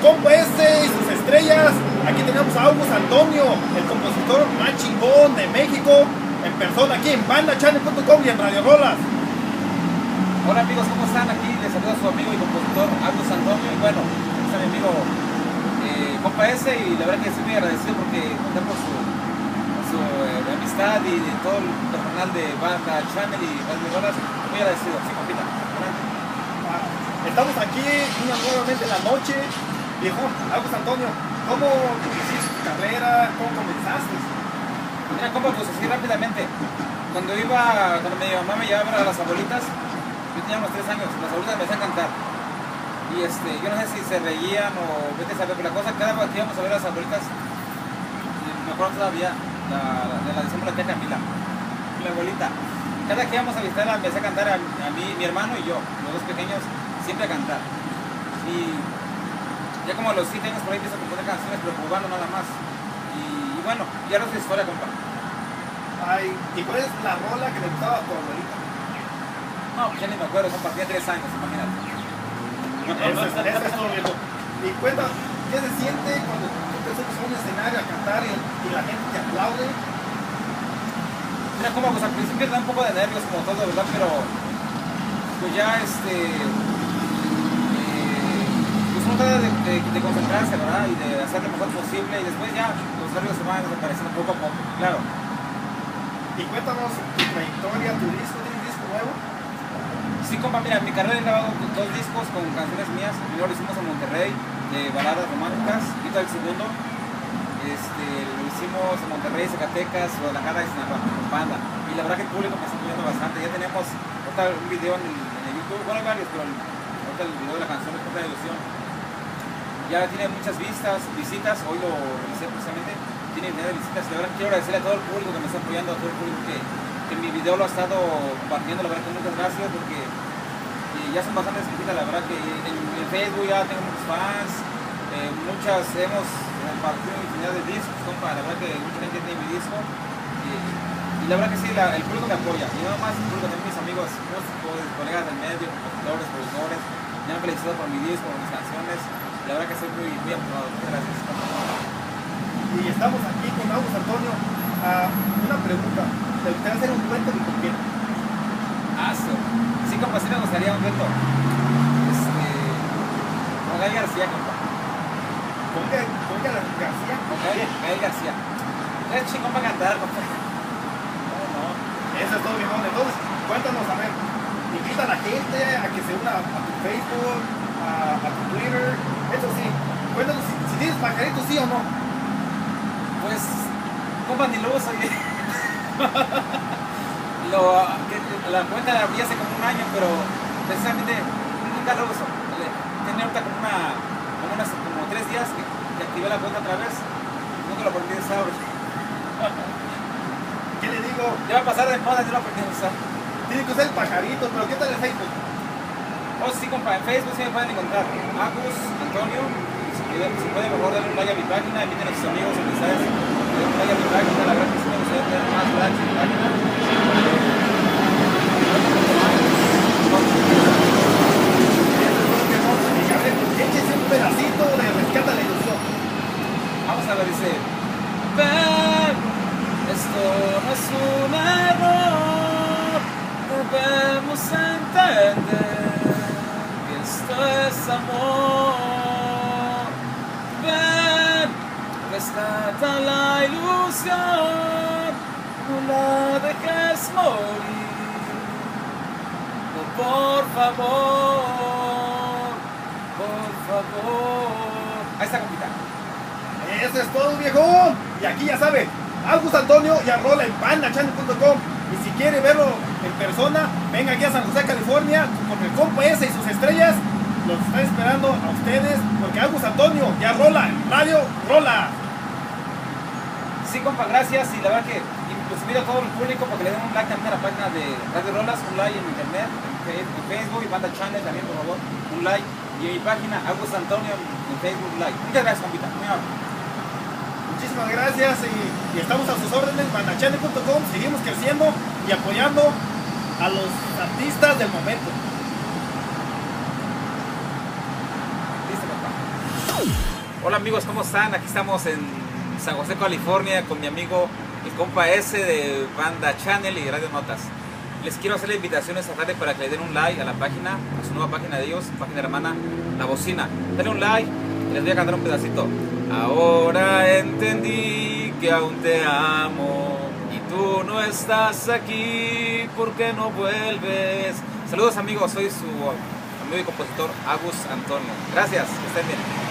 compa este y sus estrellas. Aquí tenemos a August Antonio, el compositor más chingón de México, en persona aquí en bandachannel.com y en Radio Rolas. Hola amigos, ¿cómo están? Aquí les saluda su amigo y compositor August Antonio y bueno, está mi amigo eh, compa ese y la verdad que estoy muy agradecido porque conté por su, por su eh, amistad y de todo el personal de Banda Channel y Radio Rolas, muy agradecido, sí compita. Adelante. Estamos aquí una nuevamente en la noche. Viejo, August Antonio, ¿cómo hiciste tu carrera? ¿Cómo comenzaste? Mira, compa, pues así rápidamente. Cuando iba, cuando mi mamá me llevaba a las abuelitas, yo tenía unos tres años, las abuelitas me hacían cantar. Y este, yo no sé si se reían o vete a saber, pero la cosa, cada vez que íbamos a ver a las abuelitas, me acuerdo todavía, la, de la decimos la tía Camila, mi abuelita. Cada que íbamos a visitarla empecé a cantar a, a mí, mi hermano y yo, los dos pequeños, siempre a cantar. Y ya como los 7 años por ahí empiezo a componer canciones, pero jugando nada más. Y, y bueno, ya no es historia, compa. Ay, ¿y cuál es la rola que le gustaba a tu abuelita? No, pues ya ni me acuerdo, compa, tenía 3 años, imagínate. Es, es todo, viejo. Y cuenta, ¿qué se siente cuando tú te subes a un escenario a cantar y, y la gente te aplaude? Mira, como pues al principio da un poco de nervios como todo, ¿verdad? Pero pues ya este de, de- de concentrarse, ¿verdad? Y de hacer lo mejor posible y después ya los nervios se van desapareciendo poco a poco, claro. Y cuéntanos tu trayectoria, tu disco, ¿tienes disco nuevo? Sí, compa, mira, en mi carrera he grabado dos discos con canciones mías. El primero lo hicimos en Monterrey, de baladas románticas. Ahorita el segundo este, lo hicimos en Monterrey, Zacatecas, Guadalajara y Sinaloa, con banda. Y la verdad que el público me está apoyando bastante. Ya tenemos un video en el, en el YouTube, bueno, hay varios, pero el- el video de la canción es de Ilusión. Ya tiene muchas vistas, visitas. Hoy lo revisé precisamente. Tiene de visitas. Y verdad quiero agradecerle a todo el público que me está apoyando, a todo el público que, que mi video lo ha estado compartiendo. La verdad que muchas gracias porque y ya son bastantes visitas. La verdad que en, en Facebook ya tengo muchos fans. eh, muchas hemos compartido infinidad de discos. La verdad que mucha gente tiene mi disco. Y, la verdad que sí, el público me apoya. Y no más el público, también mis amigos, músicos, colegas del medio, compositores, productores. Me han felicitado por mi disco, por mis canciones. La verdad que estoy muy, muy. Muchas gracias. Y estamos aquí con August Antonio. Ah, una pregunta, ¿te gustaría hacer un cuento de con quién? Ah, sí. Sí, compa, sí me gustaría un reto. Este. Con Gael García, compa. ¿Con qué García? Con Gael, Gael García. Es chingón para cantar, compa. No, no. Eso es todo, viejón. Entonces, cuéntanos, a ver, invita a la gente a que se una a tu Facebook, a, a tu Twitter. Eso sí, cuéntanos si, si tienes pajaritos, sí o no. Pues, compa, ni lo, que- la cuenta la abrí hace como un año, pero precisamente nunca lo uso. Tenía ahorita como una, como unas, como tres días que, que activé la cuenta otra vez. Nunca lo aprendí a usar. ¿Qué le digo? Ya va a pasar de moda, yo lo aprendí a usar. Tiene que usar el pajarito, pero ¿qué tal el Facebook? Oh, sí, compa, en Facebook sí me pueden encontrar. Agus Antonio. Si pueden, si pueden, mejor darle un like a mi página, inviten a sus amigos, amistades, denle un like a mi página. La verdad que sí me gustaría tener más likes en mi página. A échese un pedacito de Rescata la Ilusión. Vamos a ver, dice. Ven, esto no es un error. Debemos entender esto es amor. Ven, rescata la ilusión. No la dejes morir. No, por favor, por favor. Ahí está, compita. Eso es todo, viejo. Y aquí ya sabe, August Antonio y arrola en pandachannel.com. Y si quiere verlo en persona, venga aquí a San José, California, con el compa ese y sus estrellas. Los está esperando a ustedes, porque August Antonio ya rola en Radio Rola. Sí, compa, gracias. Y la verdad que pues, invito a todo el público para que le den un like también a la página de Radio Rolas, un like en internet, en Facebook y Banda Channel también, por favor, un like. Y en mi página, August Antonio en Facebook, like. Muchas gracias, compita. Muy amable. Muchísimas gracias y, y estamos a sus órdenes, bandachannel.com. Seguimos creciendo y apoyando a los artistas del momento. Hola amigos, ¿cómo están? Aquí estamos en San José, California con mi amigo el compa S de Banda Channel y Radio Notas. Les quiero hacer la invitación esta tarde para que le den un like a la página, a su nueva página de ellos, página hermana La Bocina. Denle un like y les voy a cantar un pedacito. Ahora entendí que aún te amo y tú no estás aquí, ¿por qué no vuelves? Saludos amigos, soy su amigo y compositor Agus Antonio. Gracias, que estén bien.